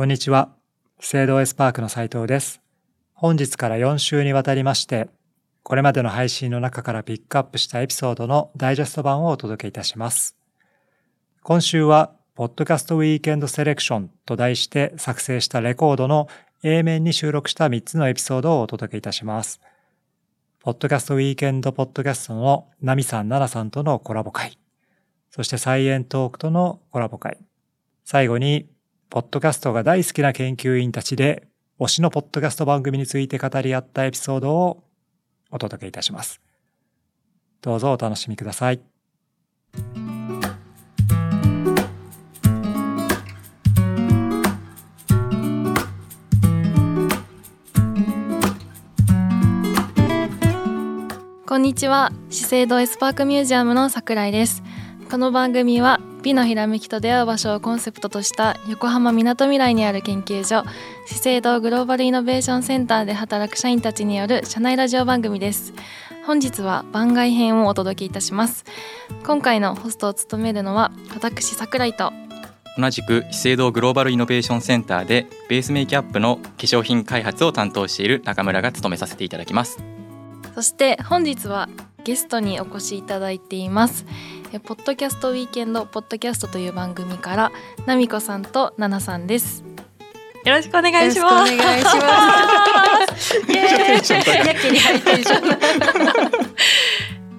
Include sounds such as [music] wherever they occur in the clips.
こんにちは。資生堂エスパークの斉藤です。本日から4週にわたりまして、これまでの配信の中からピックアップしたエピソードのダイジェスト版をお届けいたします。今週は、ポッドキャストウィーケンドセレクションと題して作成したレコードの A 面に収録した3つのエピソードをお届けいたします。ポッドキャストウィーケンドポッドキャストのナミさん、ナナさんとのコラボ会、そしてサイエントークとのコラボ会、最後に、ポッドキャストが大好きな研究員たちで、推しのポッドキャスト番組について語り合ったエピソードをお届けいたします。どうぞお楽しみください。こんにちは資生堂エスパークミュージアムの桜井ですこの番組は美のひらめきと出会う場所をコンセプトとした横浜みなとみらいにある研究所。資生堂グローバルイノベーションセンターで働く社員たちによる社内ラジオ番組です。本日は番外編をお届けいたします。今回のホストを務めるのは私桜井と。同じく資生堂グローバルイノベーションセンターでベースメイキャップの化粧品開発を担当している中村が務めさせていただきます。そして本日はゲストにお越しいただいています。え [laughs] [laughs] ポッドキャストウィーケンドポッドキャストという番組からなみこさんとななさんですよろしくお願いしますよろしくお願いします。イエーイやけにハイテンション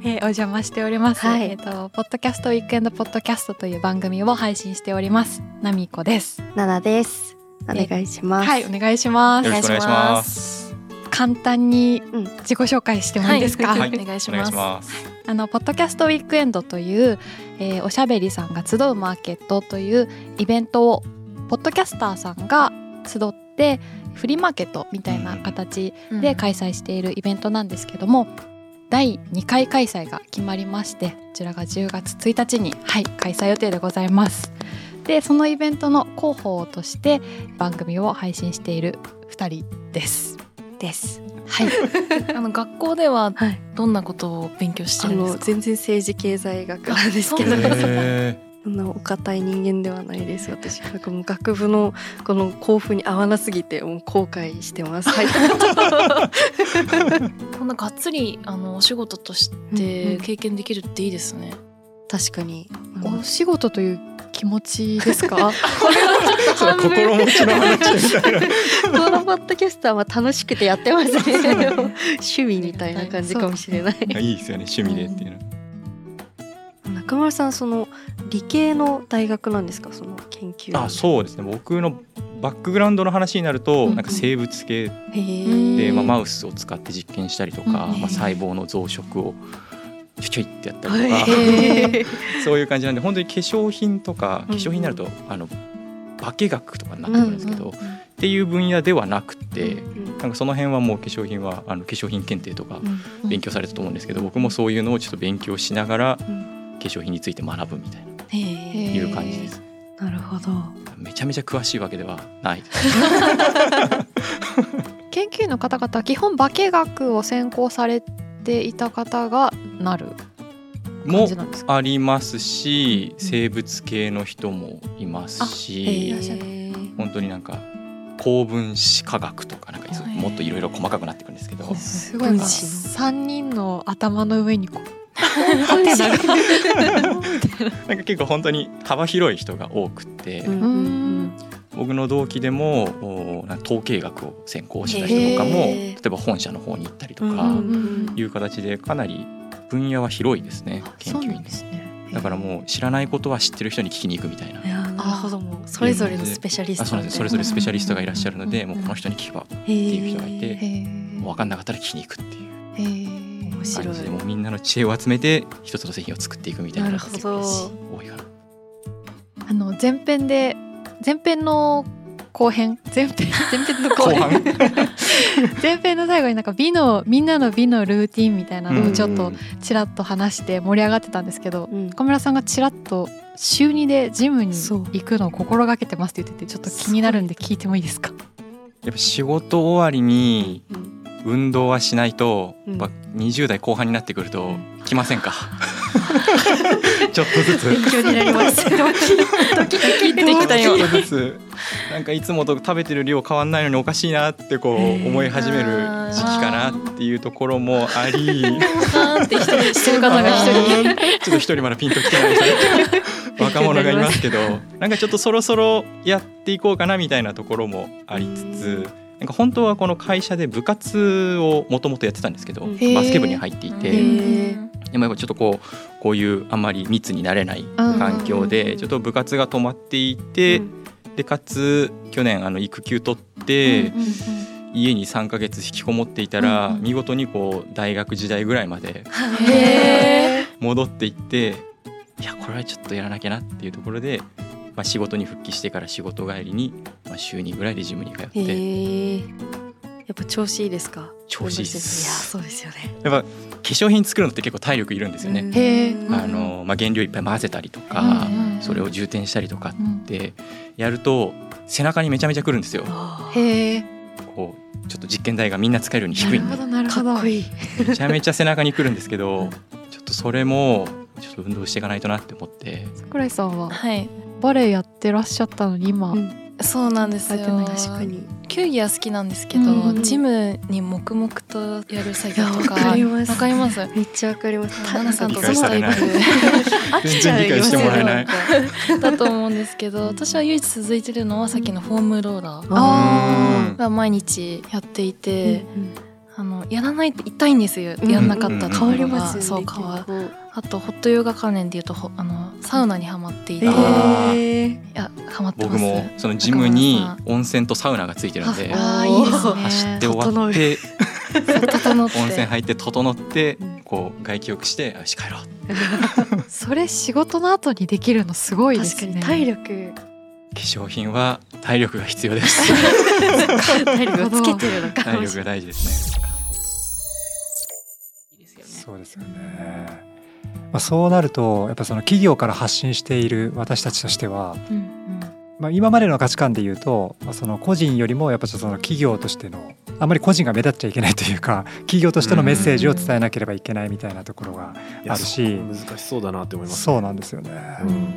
えーお邪魔しております。はいえっ、とポッドキャストウィークエンドポッドキャストという番組を配信しております。なみこです。ナナです。お願いします。はい、お願いしますよ。ろしくお願いします簡単にうん自己紹介してもいいですか？はいはいお願いしますお願いしますあのポッドキャストウィークエンドという、えーおしゃべりさんが集うマーケットというイベントをポッドキャスターさんが集ってフリーマーケットみたいな形で開催しているイベントなんですけども、第2回開催が決まりましてこちらが10月1日に、はい、開催予定でございます。でそのイベントの広報として番組を配信している2人です。です。はい、[laughs] あの学校でははい。どんなことを勉強してあるんですか？の全然政治経済学なんですけど、あ [laughs] そんなお堅い人間ではないです。私なんかもう学部のこの校風に合わなすぎてもう後悔してます。はい。[laughs] こんながっつりあのお仕事としうんてうん経験できるっていいですね、確かに。お仕事という気持ちですか？[laughs] それ心持ちの話みたいな。このポッドキャストはまあ楽しくてやってま [laughs] すね。趣味みたいな感じかもしれない。い。いですよね。趣味でっていうの。中村さんその理系の大学なんですか？その研究。あそうですね。僕のバックグラウンドの話になると、うん。なんか生物系。で、うんまあ、マウスを使って実験したりとか、うん。まあ、細胞の増殖をちょいってやったりとか、へえ。[laughs] そういう感じなんで本当に化粧品とかうん化粧品になると、あの化学とかになってくるんですけど、うんうんっていう分野ではなくて、うんなんかその辺はもう化粧品はあの化粧品検定とかうん勉強されたと思うんですけど、僕もそういうのをちょっと勉強しながらうん化粧品について学ぶみたいなへえ。いう感じです。なるほど。めちゃめちゃ詳しいわけではない。[laughs] 研究員の方々は基本化学を専攻されていた方がなる感もじなんですか？ありますし生物系の人もいますへしえ。本当になんか高分子化学とかなんかもっといろいろ細かくなっていくんですけど。すごいな分子の三人の頭の上にこうなんか結構本当に幅広い人が多くて、僕の同期でもおなんか統計学を専攻した人とかもへ例ーえば本社の方に行ったりとうんかいう形でかなり分野は広いですね研究員ですね。だからもう知らないことは知ってる人に聞きに行くみたいな。なるほどもうそれぞれのスペシャリストあそうなんです。それぞれスペシャリストがいらっしゃるので、うん。もうこの人に聞け。ばっていう人がいてへー分かんなかったら聞きに行くっていう。面白い。もうみんなの知恵を集めて一つの製品を作っていくみたいなのがなるほど。多いかな。あの前編で前編の後編。前編。前編の後編。[laughs] 前編の最後になんか美のみんなの美のルーティンみたいなのをちょっとうんちらっと話して盛り上がってたんですけど、うん。岡村さんがちらっと週2でジムに行くのを心がけてますって言っててちょっと気になるんで聞いてもいいですか？やっぱ仕事終わりにうん。運動はしないと、うんやっぱ20代後半になってくるとうん。来ませんか？[laughs] ちょっとずつ。勉強になります。[laughs] ドキドキってきたよちょっとずつ。なんかいつもと食べてる量変わんないのにおかしいなってこう思い始める時期かなっていうところもあり。パーンって一人してる方が一人 [laughs] ちょっと一人まだピンときてない人若者がいますけど。なんかちょっとそろそろやっていこうかなみたいなところもありつつなんか本当はこの会社で部活をもともとやってたんですけどうん。バスケ部に入っていてでもやっぱちょっとこうこういうあんまり密になれない環境でちょっと部活が止まっていてでかつ去年あの育休取って家に3ヶ月引きこもっていたらうんうん。見事にこう大学時代ぐらいまでへ戻っていっていやこれはちょっとやらなきゃなっていうところで、まあ、仕事に復帰してから仕事帰りに、まあ、週2ぐらいでジムに通って。やっぱ調子いいですか？調子いいです。いやそうですよね。やっぱ化粧品作るのって結構体力いるんですよね。あのまあ、原料いっぱい混ぜたりとか、うんそれを充填したりとかってやると背中にめちゃめちゃくるんですよ。へえ。こうちょっと実験台がみんな使えるように低いんで。なるほどなるほど。かっこいい。めちゃめちゃ背中にくるんですけどちょっとそれもちょっと運動していかないとなって思って。桜井さんは？はいバレエやってらっしゃったのに今、うん。そうなんですよ。確かに。球技は好きなんですけど、うんジムに黙々とやる作業とか。わかります。わかります？めっちゃわかります。ナナさんと理解されない。飽きちゃい。ますよ。だと思うんですけど私は唯一続いてるのはさっきのフォームローラー。あが毎日やっていて、うんあのやらないと痛いんですよ、うん。やんなかったところが、変わりますよね。そう変あとホットヨガ関連でいうとほあのサウナにハマっていて、えいーやハマってます。僕もそのジムに温泉とサウナがついてるんで。ああいいですね。走って終わって整って。温泉入って整ってうんこう外気浴してよし帰ろう。[laughs] それ仕事の後にできるのすごいで確かすねに体力。化粧品は体力が必要です。[laughs] 体力をつけてるのか。体力が大事ですね。そうですよね。まあ、そうなるとやっぱその企業から発信している私たちとしては、まあ、今までの価値観で言うと、まあ、その個人よりもやっぱちょっとその企業としてのあまり個人が目立っちゃいけないというか [laughs] 企業としてのメッセージを伝えなければいけないみたいなところがあるし。難しそうだなって思います、そうなんですよね。うん。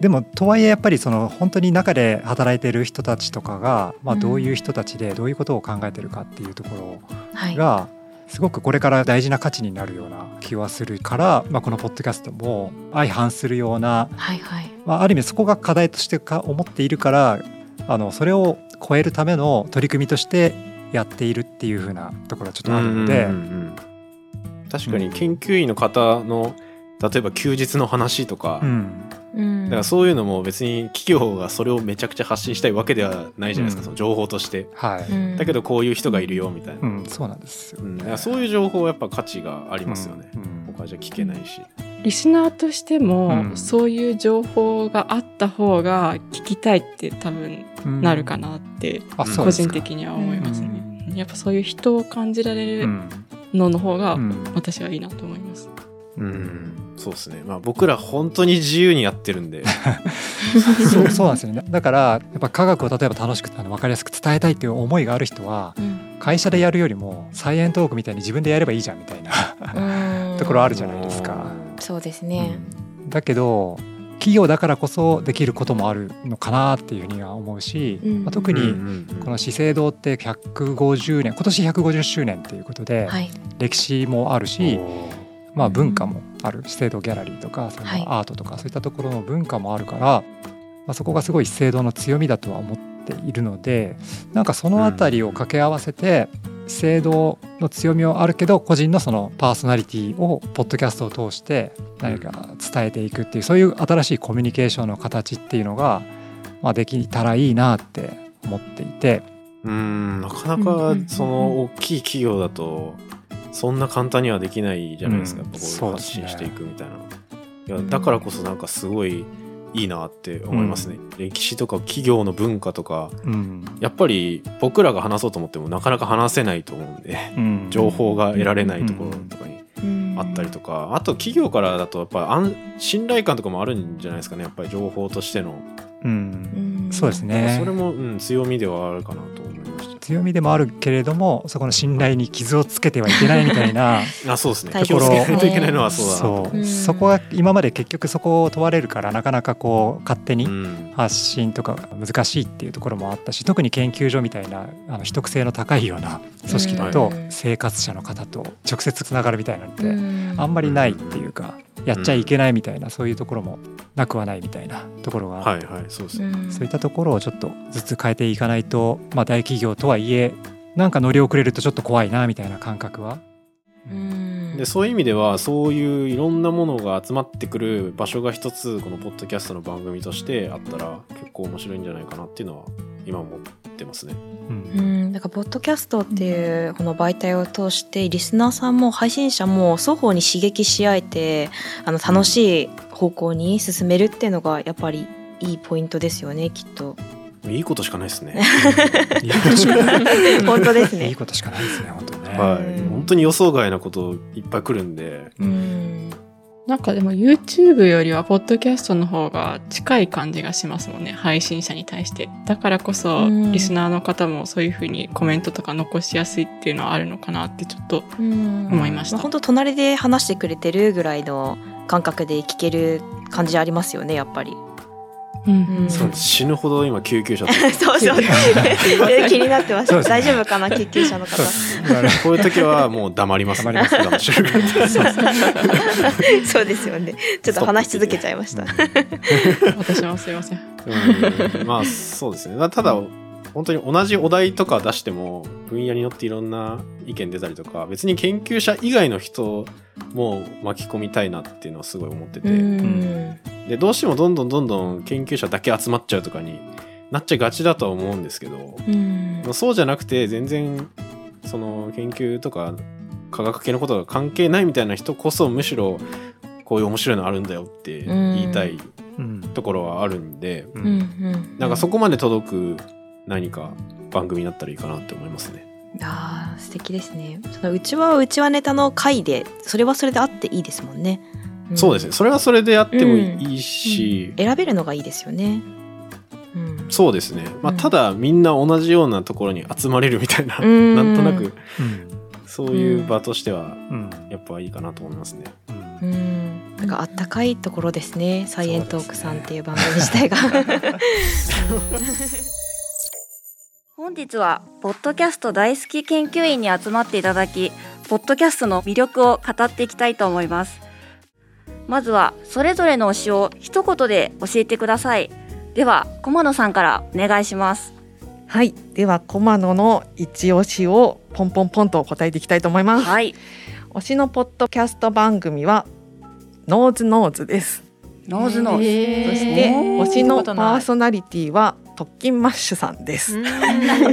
でもとはいえやっぱりその本当に中で働いている人たちとかが、まあ、うん。どういう人たちでどういうことを考えてるかっていうとこはい。ろがすごくこれから大事な価値になるような気はするから、まあ、このポッドキャストも相反するような、はいはい。まあ、ある意味そこが課題としてか思っているからあのそれを超えるための取り組みとしてやっているっていう風なところがちょっとあるので。うんうんうんうん。確かに研究員の方の例えば休日の話とか、うん。うん。だからそういうのも別に企業がそれをめちゃくちゃ発信したいわけではないじゃないですか、うん。その情報として。はい、うん。だけどこういう人がいるよみたいな、うん、そうなんですよ、うんだからそういう情報はやっぱ価値がありますよね、他じゃ聞けないし、リスナーとしても、うん。そういう情報があった方が聞きたいって多分うん。なるかなって、個人的には思いますね、うやっぱそういう人を感じられるうん。のの方がうん。私はいいなと思います、うん。そうですね。まあ僕ら本当に自由にやってるんで。[laughs] そうそうなんですよね。だからやっぱ科学を例えば楽しくあの分かりやすく伝えたいっていう思いがある人はうん会社でやるよりもサイエントークみたいに自分でやればいいじゃんみたいなうん。ところあるじゃないですか。そうですね、だけど企業だからこそできることもあるのかなっていうふうには思うし、うん。まあ、特にうんうんうんこの資生堂って150年今年150周年っていうことではい。歴史もあるし、まあ、文化もある。資生堂ギャラリーとかそのはい。アートとかそういったところの文化もあるから、まあ、そこがすごい資生堂の強みだとは思っているのでなんかそのあたりを掛け合わせて資生堂の強みはあるけど個人のそのパーソナリティをポッドキャストを通して何か伝えていくっていうそういう新しいコミュニケーションの形っていうのが、まあ、できたらいいなって思っていて。うんなかなうんうんうんうんかその大きい企業だとそんな簡単にはできないじゃないですか、うん。やっぱこそう発信していくみたいな、いやだからこそなんかすごいいいなって思いますね、歴史とか企業の文化とかうん。やっぱり僕らが話そうと思ってもなかなか話せないと思うんでうん。情報が得られないところとかにうん。あったりとか。あと企業からだとやっぱ安信頼感とかもあるんじゃないですかね。やっぱり情報としての、うん。うん。そうですね。それも、うん、強みではあるかなと思強みでもあるけれどもそこの信頼に傷をつけてはいけないみたいな [laughs] あそうですね。大気をつけないといけないのはそうそう、うん。そこが今まで結局そこを問われるからなかなかこう勝手にうん。発信とか難しいっていうところもあったし特に研究所みたいなあの秘匿性の高いような組織だとうん。生活者の方と直接つながるみたいなのってうん。あんまりないっていうかやっちゃいけないみたいなそういうところもなくはないみたいなところがはいはいそうですね、うん。そういったところをちょっとずつ変えていかないと、まあ、大企業とはいえなんか乗り遅れるとちょっと怖いなみたいな感覚は。うんでそういう意味ではそういういろんなものが集まってくる場所が一つこのポッドキャストの番組としてあったら結構面白いんじゃないかなっていうのは今思ってますね。うんうん、だからポッドキャストっていうこの媒体を通してリスナーさんも配信者も双方に刺激し合えてあの楽しい方向に進めるっていうのがやっぱりいいポイントですよねきっと。いいことしかないですね。いいことしかない本当ですねいいことしかないですね本当ね、はい、うん本当に予想外なこといっぱい来るんで、うん。なんかでも YouTube よりはポッドキャストの方が近い感じがしますもんね。配信者に対して。だからこそうん。リスナーの方もそういうふうにコメントとか残しやすいっていうのはあるのかなってちょっとうん。思いました。まあ、本当隣で話してくれてるぐらいの感覚で聞ける感じありますよねやっぱり。うん。そう死ぬほど今救急車とか。[laughs] そうそう。[laughs] 気になってました、ね。大丈夫かな救急車の方。こういう時はもう黙ります、黙ります我慢してるからそうですよね。ちょっと話し続けちゃいました。私もすいません。うん。まあそうですね。ただ本当に同じお題とか出しても分野によっていろんな意見出たりとか別に研究者以外の人も巻き込みたいなっていうのはすごい思ってて、うん。でどうしてもどんどんどんどん研究者だけ集まっちゃうとかになっちゃいがちだとは思うんですけど、うん。まあそうじゃなくて全然その研究とか科学系のことが関係ないみたいな人こそむしろこういう面白いのあるんだよって言いたいうん。ところはあるんで、ううんん。なんかそこまで届く何か番組になったらいいかなって思いますね。あー素敵ですね。そのうちはうちはネタの回でそれはそれであっていいですもんね、ん。そうですね。それはそれでやってもいいし、選べるのがいいですよね。うん。そうですね。まあ、うん。ただみんな同じようなところに集まれるみたいな、うん。なんとなくうん。そういう場としてはうん。やっぱいいかなと思いますね。うん。うん。なんかあったかいところですね。サイエントークさんっていう番組自体が [laughs] 本日はポッドキャスト大好き研究員に集まっていただきポッドキャストの魅力を語っていきたいと思います。まずはそれぞれの推しを一言で教えてください。では駒野さんからお願いします。はい、では駒野の一押しをポンポンポンと答えていきたいと思います。はい。推しのポッドキャスト番組はノーズノーズです。ノーズノーズ。へーそして推しのパーソナリティは特勤マッシュさんです。[laughs] 名前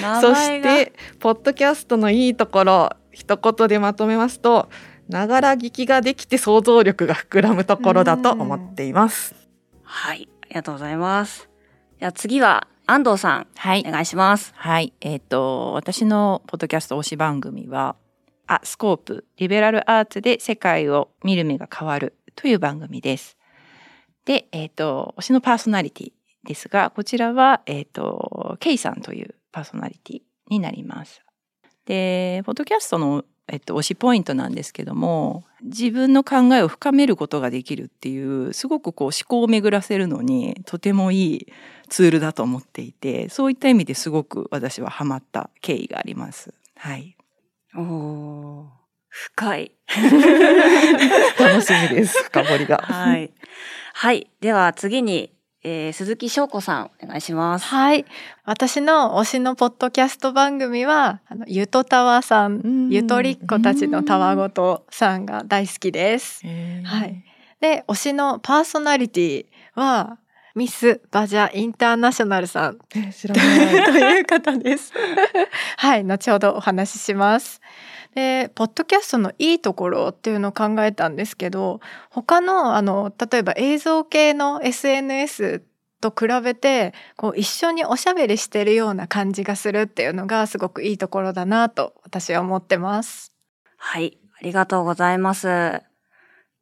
名そ前がしてポッドキャストのいいところ一言でまとめますとながら聞きができて想像力が膨らむところだと思っています。はいありがとうございますじゃあ次は安藤さんはいお。願いしますはい。えっ、と、私のポッドキャスト推し番組は、あ、スコープ、リベラルアーツで世界を見る目が変わるという番組です。で、えっ、と、推しのパーソナリティですが、こちらは、えっ、と、ケイさんというパーソナリティになります。で、ポッドキャストの、えっと、推しポイントなんですけども、自分の考えを深めることができるっていう、すごくこう思考を巡らせるのに、とてもいいツールだと思っていてそういった意味ですごく私はハマった経緯があります。はい、おー深い楽しみです [laughs] 深掘りが。はい。はい。では次に、えー、鈴木翔子さん、お願いします。はい。私の推しのポッドキャスト番組は、あのゆとたわさん、ゆとりっ子たちのたわごとさんが大好きです。はい。で、推しのパーソナリティは、ミス・バジャ・インターナショナルさんえ知らない。[laughs] という方です。はい、後ほどお話しします。で、ポッドキャストのいいところっていうのを考えたんですけど、他の、あの、例えば映像系の SNS と比べて、こう一緒におしゃべりしてるような感じがするっていうのがすごくいいところだなと私は思ってます。はい。ありがとうございます。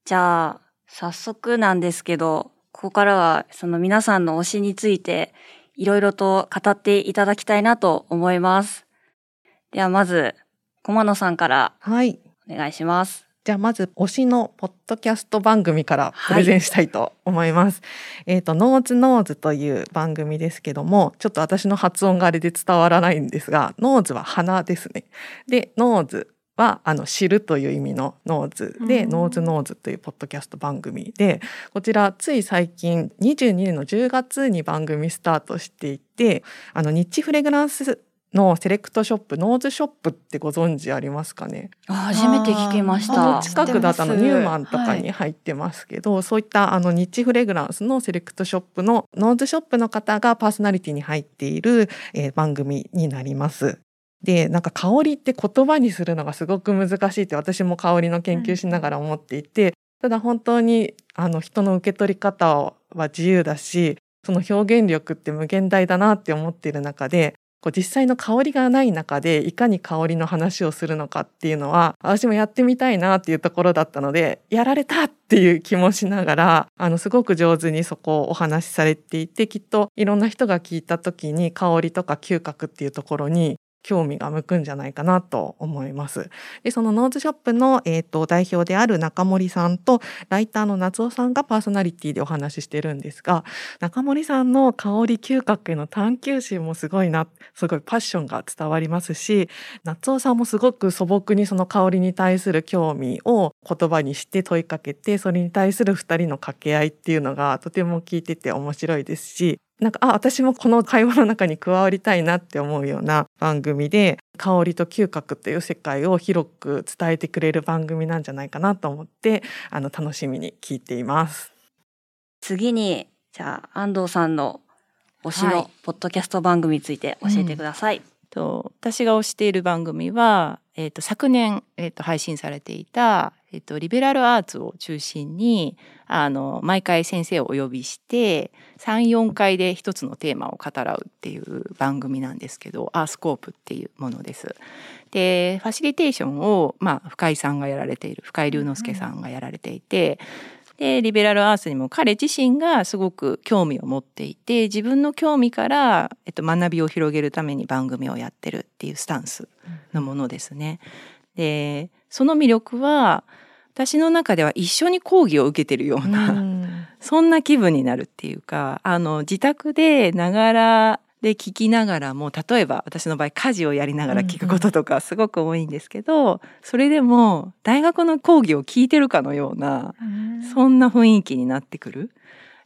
じゃあ、早速なんですけど、ここからはその皆さんの推しについていろいろと語っていただきたいなと思います。ではまず、駒野さんからはい。お願いします。じゃあまず推しのポッドキャスト番組からプレゼンしたいと思います。えっ、と Nose Knows という番組ですけども、ちょっと私の発音があれで伝わらないんですが、 nose は鼻ですね。で、ノーズはあの知るという意味の knows で、うん Nose Knows というポッドキャスト番組で、こちらつい最近22年の10月に番組スタートしていて、あのニッチフレグランスのセレクトショップノーズショップってご存知ありますかね？あ初めて聞きましあたの。近くだとニューマンとかに入ってますけど、そういったあのニッチフレグランスのセレクトショップのノーズショップの方がパーソナリティに入っている、えー番組になります。でなんか香りって言葉にするのがすごく難しいって私も香りの研究しながら思っていて、ただ本当にあの人の受け取り方は自由だしその表現力って無限大だなって思っている中でこう実際の香りがない中でいかに香りの話をするのかっていうのは私もやってみたいなっていうところだったのでやられたっていう気もしながらあのすごく上手にそこをお話しされていてきっといろんな人が聞いた時に香りとか嗅覚っていうところに興味が向くんじゃないかなと思います。でそのノーズショップの、えー、と代表である中森さんとライターの夏尾さんがパーソナリティでお話ししてるんですが中森さんの香り嗅覚への探求心もすごいなすごいパッションが伝わりますし夏尾さんもすごく素朴にその香りに対する興味を言葉にして問いかけてそれに対する2人の掛け合いっていうのがとても聞いてて面白いですしなんかあ私もこの会話の中に加わりたいなって思うような番組で香りと嗅覚という世界を広く伝えてくれる番組なんじゃないかなと思ってあの楽しみに聞いています。次に、じゃあ安藤さんの推しはいのポッドキャスト番組について教えてください。と私が推している番組は、えー、と昨年、えー、と配信されていた、えー、とリベラルアーツを中心にあの毎回先生をお呼びして34回で一つのテーマを語らうっていう番組なんですけどアースコープっていうものです。でファシリテーションを、まあ、深井さんがやられている深井龍之介さんがやられていて。でリベラルアースにも彼自身がすごく興味を持っていて自分の興味から、えっと、学びを広げるために番組をやってるっていうスタンスのものですね。でその魅力は私の中では一緒に講義を受けてるような、[laughs] そんな気分になるっていうかあの自宅でながらで聞きながらも例えば私の場合家事をやりながら聞くこととかすごく多いんですけど、それでも大学の講義を聞いてるかのような、そんな雰囲気になってくる。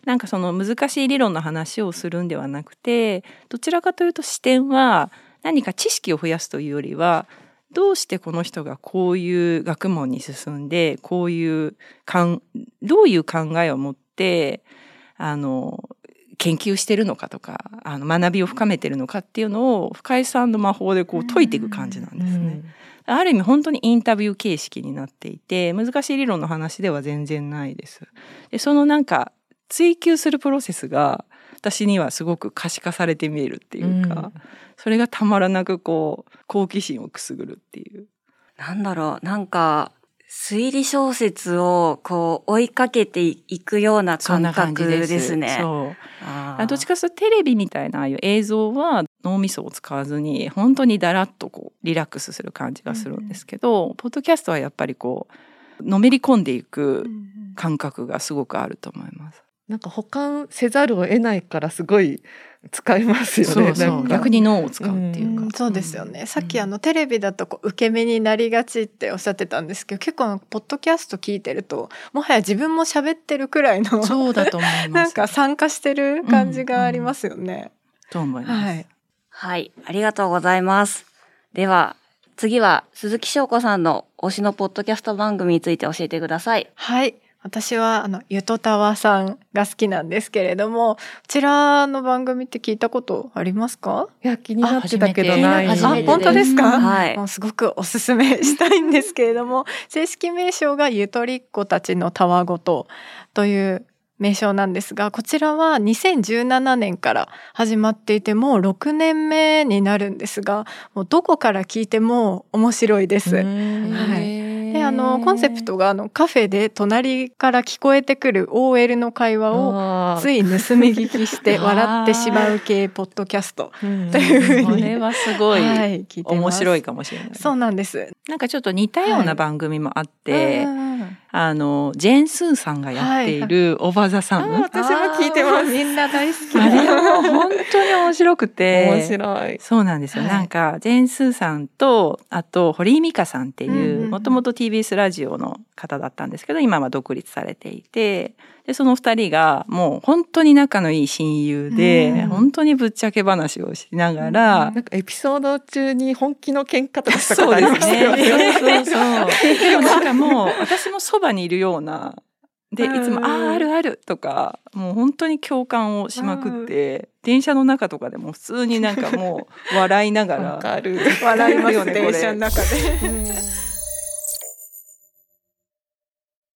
なんかその難しい理論の話をするんではなくてどちらかというと視点は何か知識を増やすというよりはどうしてこの人がこういう学問に進んでこういうかんどういう考えを持ってあの研究してるのかとかあの学びを深めてるのかっていうのを深井さんの魔法でこう解いていく感じなんですね。ある意味本当にインタビュー形式になっていて難しい理論の話では全然ないです。でそのなんか追求するプロセスが私にはすごく可視化されて見えるっていうか、それがたまらなくこう好奇心をくすぐるっていう。なんだろう、なんか、推理小説をこう追いかけていくような感覚でです。すね。そうどっちかというとテレビみたいなああいう映像は脳みそを使わずに本当にだらっとこうリラックスする感じがするんですけど、ポッドキャストはやっぱりこうのめり込んでいく感覚がすごくあると思います。なんか保管せざるを得ないからすごい使いますよね。そう逆に脳を使うっていうか、うんそうですよね、さっきあのテレビだとこう受け身になりがちっておっしゃってたんですけど結構ポッドキャスト聞いてるともはや自分も喋ってるくらいの [laughs] そうだと思いますなんか参加してる感じがありますよね。と思います。はい、はい、ありがとうございます。では、次は鈴木翔子さんの推しのポッドキャスト番組について教えてください。はい。私はあのゆとたわさんが好きなんですけれども、こちらの番組って聞いたことありますか？いや気になってたけどない。あ本当ですか？はいもうすごくおすすめしたいんですけれども、正式名称がゆとりっ子たちのたわごとという名称なんですが、こちらは2017年から始まっていてもう6年目になるんですが、もうどこから聞いても面白いです。はい。でであのコンセプトがあのカフェで隣から聞こえてくる OL の会話をつい盗み聞きして [laughs] 笑ってしまう系ポッドキャスト [laughs] というふうにこれはすごいはい面白いかもしれない。そうなんです。なんかちょっと似たような番組もあって、あのジェーンスーさんがやっている「おばざさん」私も聞いてます。みんな大好き。あれも本当に面白くて。面白い。そうなんですよ、はい。なんかジェーンスーさんとあと堀井美香さんっていううんもともと TBS ラジオの方だったんですけど今は独立されていてでその二人がもう本当に仲のいい親友で、うん本当にぶっちゃけ話をしながら、なんかエピソード中に本気の喧嘩とかしたこそうとありですね。ましたよね。そうそうそう。[laughs] でもなんかもう私もそばにいるような。でいつも「あああるある」とかもう本当に共感をしまくって電車の中とかでも普通になんかもう笑いながら [laughs] わかる。笑いますよね電車の中で。[laughs]